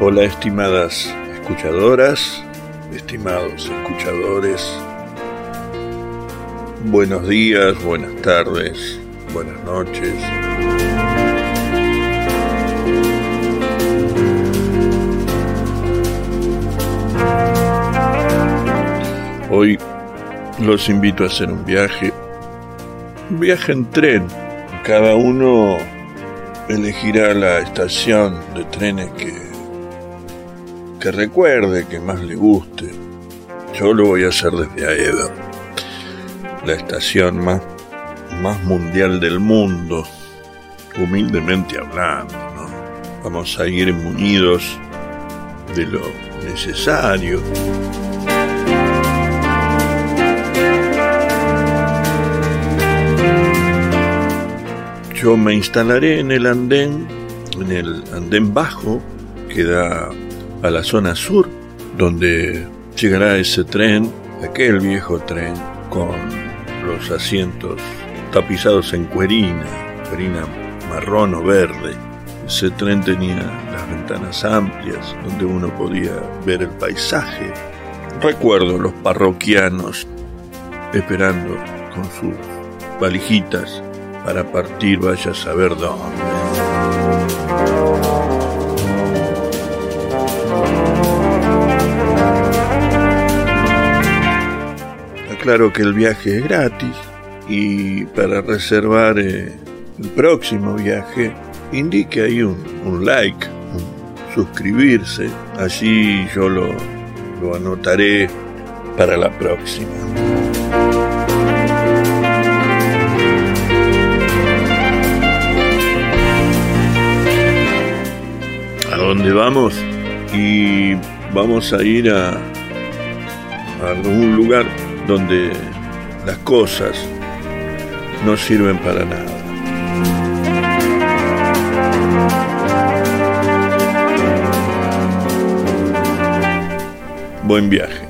hola. Estimadas escuchadoras, estimados escuchadores. Buenos días, buenas tardes, buenas noches. Hoy los invito a hacer un viaje, un viaje en tren. Cada uno elegirá la estación de trenes que, que recuerde, que más le guste. Yo lo voy a hacer desde Aedo, la estación más, más mundial del mundo, humildemente hablando. Vamos a ir munidos de lo necesario. Yo me instalaré en el andén, en el andén bajo que da a la zona sur, donde llegará ese tren, aquel viejo tren, con los asientos tapizados en cuerina, cuerina marrón o verde. Ese tren tenía las ventanas amplias donde uno podía ver el paisaje. Recuerdo los parroquianos esperando con sus valijitas para partir vaya a saber dónde. Aclaro que el viaje es gratis y para reservar eh, el próximo viaje indique ahí un, like, un suscribirse, así yo lo, lo anotaré para la próxima. dónde vamos y vamos a ir a, a algún lugar donde las cosas no sirven para nada. Buen viaje.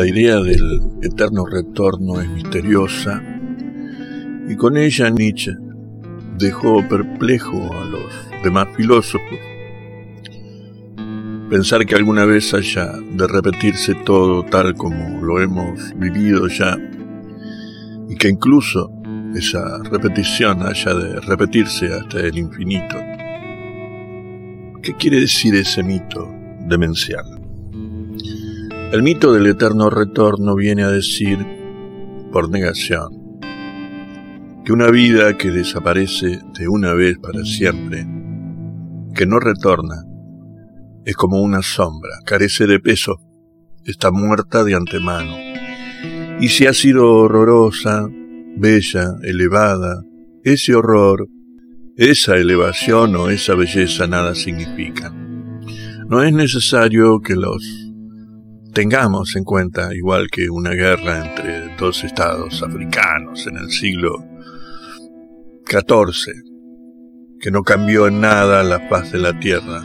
La idea del eterno retorno es misteriosa y con ella Nietzsche dejó perplejo a los demás filósofos. Pensar que alguna vez haya de repetirse todo tal como lo hemos vivido ya y que incluso esa repetición haya de repetirse hasta el infinito. ¿Qué quiere decir ese mito demencial? El mito del eterno retorno viene a decir, por negación, que una vida que desaparece de una vez para siempre, que no retorna, es como una sombra, carece de peso, está muerta de antemano. Y si ha sido horrorosa, bella, elevada, ese horror, esa elevación o esa belleza nada significan. No es necesario que los Tengamos en cuenta, igual que una guerra entre dos estados africanos en el siglo XIV, que no cambió en nada la paz de la tierra,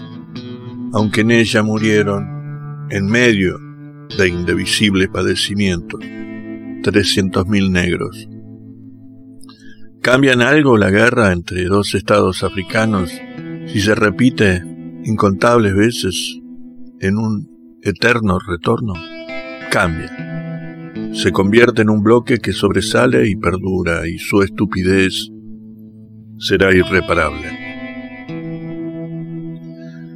aunque en ella murieron, en medio de indivisibles padecimientos, 300.000 negros. ¿Cambian algo la guerra entre dos estados africanos si se repite incontables veces en un eterno retorno? Cambia. Se convierte en un bloque que sobresale y perdura y su estupidez será irreparable.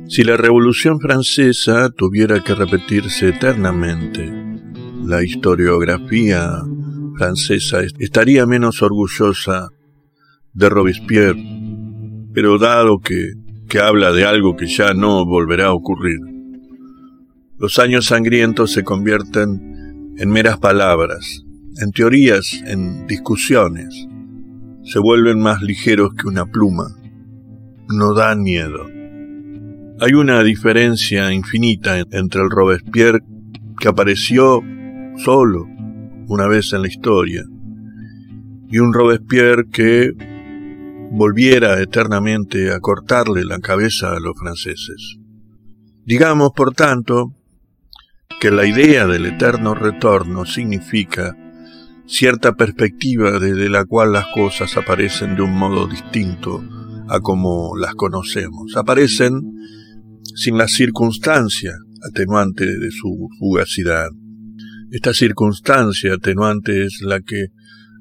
Si la Revolución Francesa tuviera que repetirse eternamente, la historiografía francesa estaría menos orgullosa de Robespierre, pero dado que, que habla de algo que ya no volverá a ocurrir, los años sangrientos se convierten en meras palabras, en teorías, en discusiones, se vuelven más ligeros que una pluma, no dan miedo. Hay una diferencia infinita entre el Robespierre que apareció solo una vez en la historia y un Robespierre que volviera eternamente a cortarle la cabeza a los franceses. Digamos, por tanto, que la idea del eterno retorno significa cierta perspectiva desde la cual las cosas aparecen de un modo distinto a como las conocemos. Aparecen sin la circunstancia atenuante de su fugacidad. Esta circunstancia atenuante es la que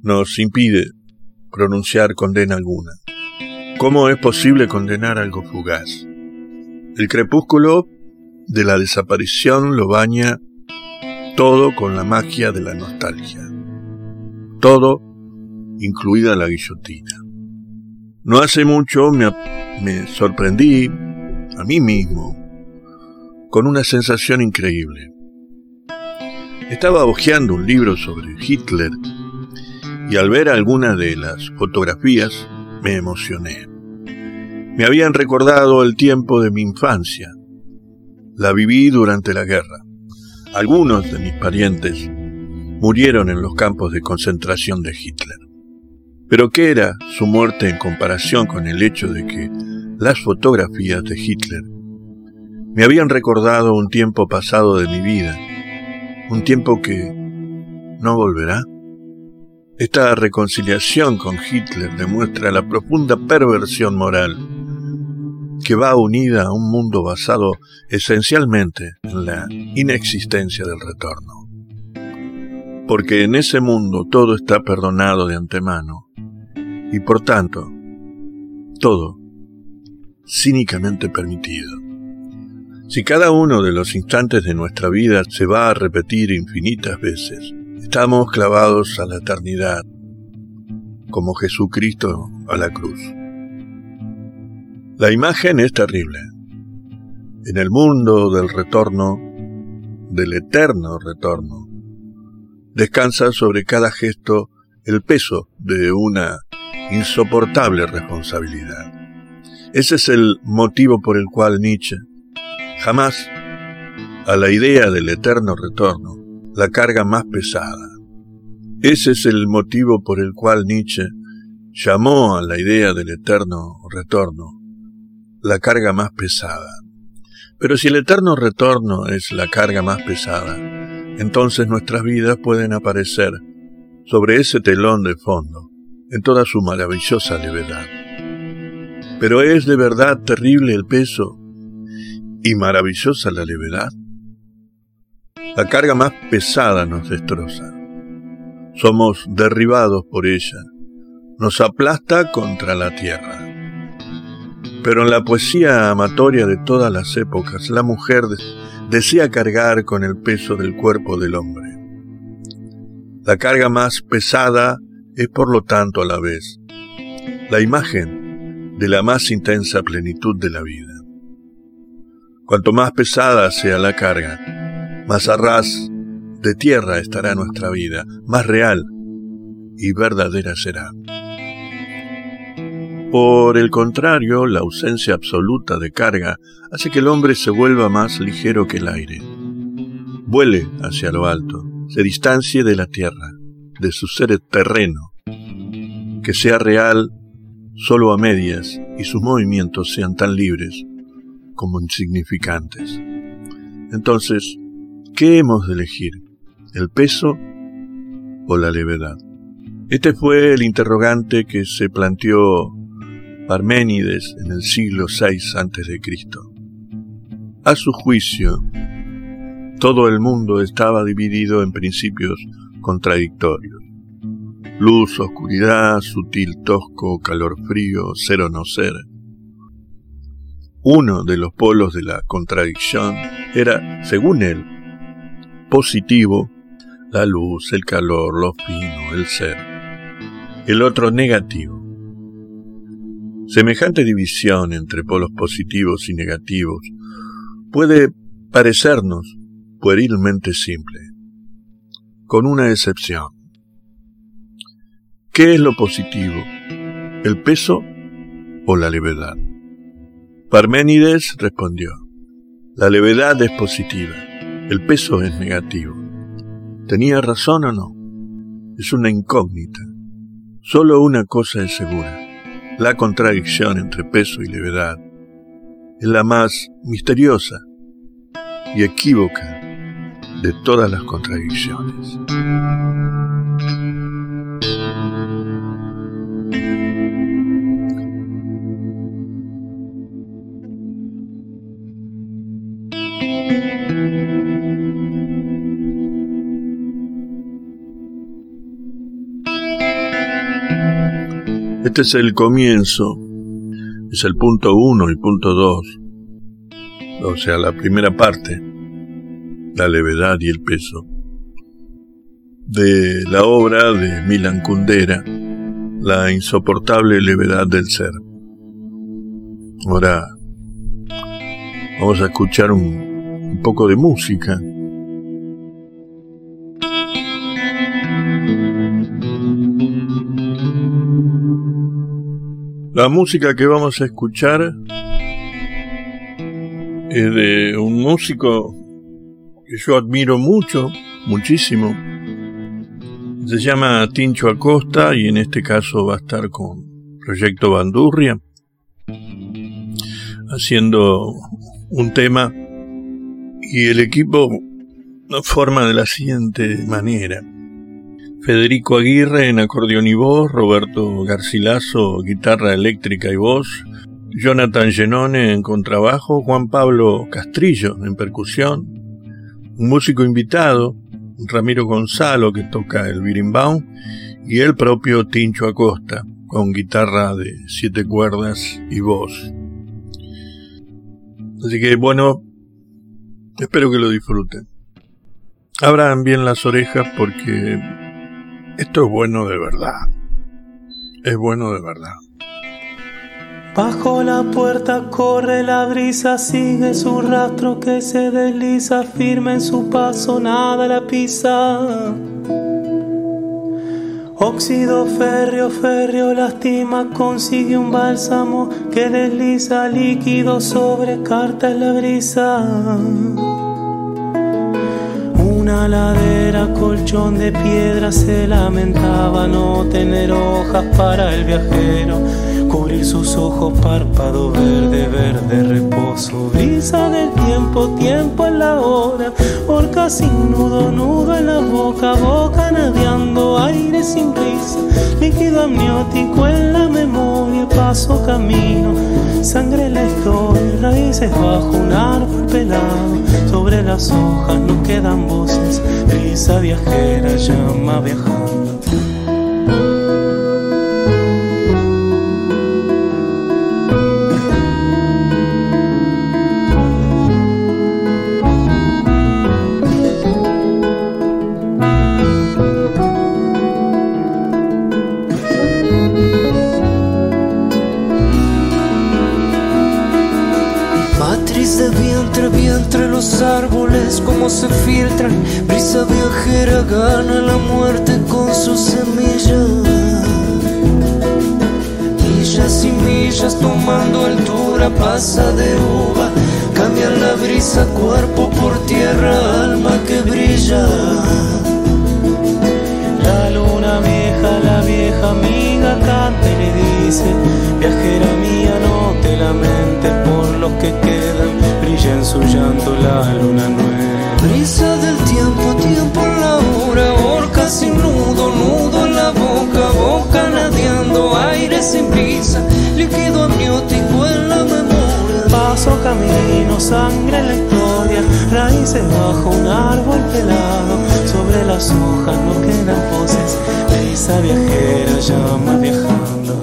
nos impide pronunciar condena alguna. ¿Cómo es posible condenar algo fugaz? El crepúsculo de la desaparición lo baña todo con la magia de la nostalgia. Todo, incluida la guillotina. No hace mucho me, sorprendí a mí mismo con una sensación increíble. Estaba hojeando un libro sobre Hitler y al ver algunas de las fotografías me emocioné. Me habían recordado el tiempo de mi infancia. La viví durante la guerra. Algunos de mis parientes murieron en los campos de concentración de Hitler. Pero ¿qué era su muerte en comparación con el hecho de que las fotografías de Hitler me habían recordado un tiempo pasado de mi vida, un tiempo que no volverá? Esta reconciliación con Hitler demuestra la profunda perversión moral que va unida a un mundo basado esencialmente en la inexistencia del retorno. Porque en ese mundo todo está perdonado de antemano y por tanto todo cínicamente permitido. Si cada uno de los instantes de nuestra vida se va a repetir infinitas veces, Estamos clavados a la eternidad, como Jesucristo a la cruz. La imagen es terrible. En el mundo del retorno, del eterno retorno, descansa sobre cada gesto el peso de una insoportable responsabilidad. Ese es el motivo por el cual Nietzsche jamás a la idea del eterno retorno la carga más pesada. Ese es el motivo por el cual Nietzsche llamó a la idea del eterno retorno la carga más pesada. Pero si el eterno retorno es la carga más pesada, entonces nuestras vidas pueden aparecer sobre ese telón de fondo en toda su maravillosa levedad. Pero es de verdad terrible el peso y maravillosa la levedad. La carga más pesada nos destroza. Somos derribados por ella. Nos aplasta contra la tierra. Pero en la poesía amatoria de todas las épocas, la mujer desea cargar con el peso del cuerpo del hombre. La carga más pesada es por lo tanto a la vez la imagen de la más intensa plenitud de la vida. Cuanto más pesada sea la carga, más a ras de tierra estará nuestra vida, más real y verdadera será. Por el contrario, la ausencia absoluta de carga hace que el hombre se vuelva más ligero que el aire. Vuele hacia lo alto, se distancie de la tierra, de su ser terreno, que sea real solo a medias y sus movimientos sean tan libres como insignificantes. Entonces, ¿qué hemos de elegir? ¿El peso o la levedad? Este fue el interrogante que se planteó Parménides en el siglo VI a.C. A su juicio, todo el mundo estaba dividido en principios contradictorios. Luz, oscuridad, sutil, tosco, calor, frío, ser o no ser. Uno de los polos de la contradicción era, según él, positivo, la luz, el calor, lo fino, el ser. El otro negativo. Semejante división entre polos positivos y negativos puede parecernos puerilmente simple, con una excepción. ¿Qué es lo positivo? ¿El peso o la levedad? Parménides respondió, la levedad es positiva, el peso es negativo. ¿Tenía razón o no? Es una incógnita. Solo una cosa es segura, la contradicción entre peso y levedad es la más misteriosa y equívoca de todas las contradicciones. Este es el comienzo, es el punto uno y punto dos, o sea, la primera parte la levedad y el peso, de la obra de Milan Kundera, La insoportable levedad del ser. Ahora vamos a escuchar un poco de música. La música que vamos a escuchar es de un músico que yo admiro mucho, muchísimo. Se llama Tincho Acosta y en este caso va a estar con Proyecto Bandurria haciendo un tema y el equipo forma de la siguiente manera. Federico Aguirre en acordeón y voz, Roberto Garcilaso guitarra eléctrica y voz, Jonathan Genone en contrabajo, Juan Pablo Castrillo en percusión, un músico invitado, Ramiro Gonzalo, que toca el birimbau, y el propio Tincho Acosta, con guitarra de siete cuerdas y voz. Así que bueno, espero que lo disfruten. Abran bien las orejas porque esto es bueno de verdad. Es bueno de verdad. Bajo la puerta corre la brisa, sigue su rastro que se desliza, firme en su paso, nada la pisa. Óxido férreo, férreo lastima, consigue un bálsamo que desliza líquido sobre carta en la brisa. Una ladera, colchón de piedra, se lamentaba no tener hojas para el viajero. Cubrir sus ojos, párpado verde, verde, reposo, brisa del tiempo, tiempo en la hora, orca sin nudo, nudo en la boca, boca nadeando, aire sin brisa, líquido amniótico en la memoria, paso camino, sangre en la raíces bajo un árbol pelado, sobre las hojas no quedan voces, brisa viajera llama viajando. Se filtran. Brisa viajera gana la muerte con su semilla. Millas y millas tomando altura, pasa de uva. Cambia la brisa cuerpo por tierra, alma que brilla. La luna vieja, la vieja amiga canta y le dice, viajera mía no te lamentes por los que quedan oye en su llanto la luna nueva. Brisa del tiempo, tiempo en la hora, orca sin nudo, nudo en la boca, boca nadeando, aire sin prisa, líquido amniótico en la memoria. Paso camino, sangre en la historia, raíces bajo un árbol pelado, sobre las hojas no quedan voces, brisa viajera llama viajando.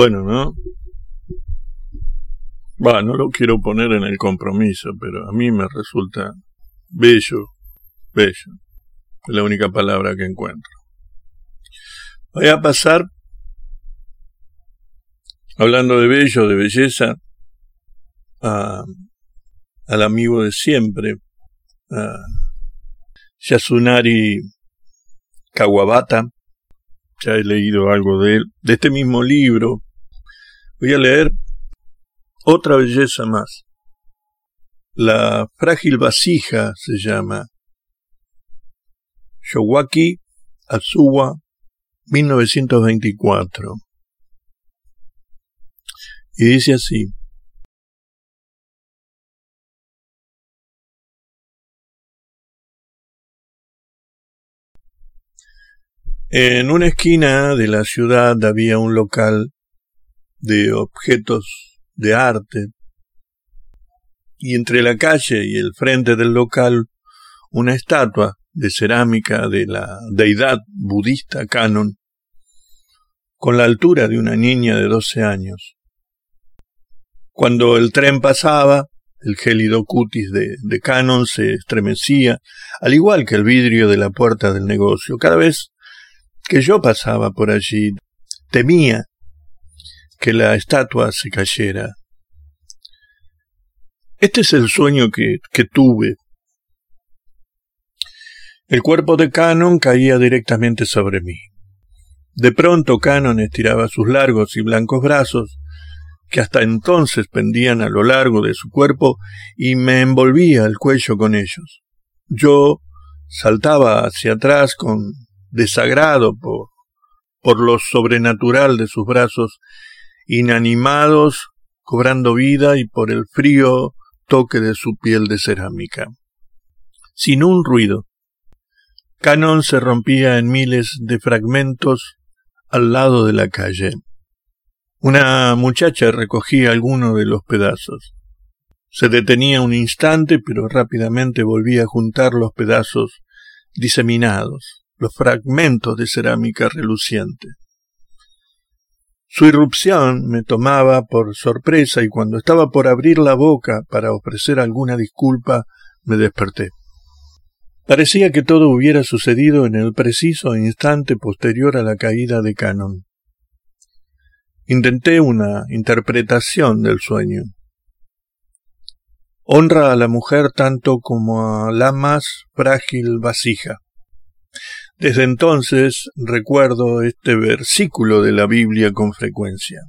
Bueno, ¿no? Va, no lo quiero poner en el compromiso, pero a mí me resulta bello, bello. Es la única palabra que encuentro. Voy a pasar, hablando de bello, de belleza, al amigo de siempre, a Yasunari Kawabata. Ya he leído algo de él, de este mismo libro, Voy a leer otra belleza más. La frágil vasija se llama Showaki Azuwa 1924. Y dice así. En una esquina de la ciudad había un local de objetos de arte, y entre la calle y el frente del local una estatua de cerámica de la deidad budista Canon, con la altura de una niña de doce años. Cuando el tren pasaba, el gélido cutis de, de Canon se estremecía, al igual que el vidrio de la puerta del negocio. Cada vez que yo pasaba por allí, temía que la estatua se cayera. Este es el sueño que, que tuve. El cuerpo de Canon caía directamente sobre mí. De pronto Canon estiraba sus largos y blancos brazos, que hasta entonces pendían a lo largo de su cuerpo, y me envolvía el cuello con ellos. Yo saltaba hacia atrás con desagrado por, por lo sobrenatural de sus brazos inanimados, cobrando vida y por el frío toque de su piel de cerámica. Sin un ruido. Canon se rompía en miles de fragmentos al lado de la calle. Una muchacha recogía alguno de los pedazos. Se detenía un instante, pero rápidamente volvía a juntar los pedazos diseminados, los fragmentos de cerámica reluciente. Su irrupción me tomaba por sorpresa y cuando estaba por abrir la boca para ofrecer alguna disculpa, me desperté. Parecía que todo hubiera sucedido en el preciso instante posterior a la caída de Canon. Intenté una interpretación del sueño. Honra a la mujer tanto como a la más frágil vasija. Desde entonces recuerdo este versículo de la Biblia con frecuencia.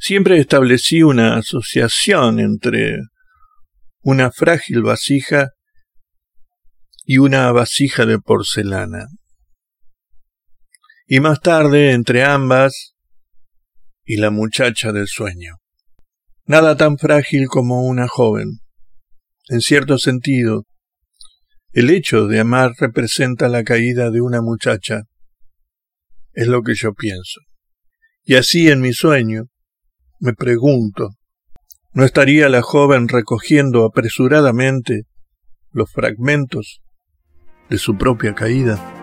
Siempre establecí una asociación entre una frágil vasija y una vasija de porcelana. Y más tarde entre ambas y la muchacha del sueño. Nada tan frágil como una joven. En cierto sentido, El hecho de amar representa la caída de una muchacha. Es lo que yo pienso. Y así en mi sueño, me pregunto, ¿no estaría la joven recogiendo apresuradamente los fragmentos de su propia caída?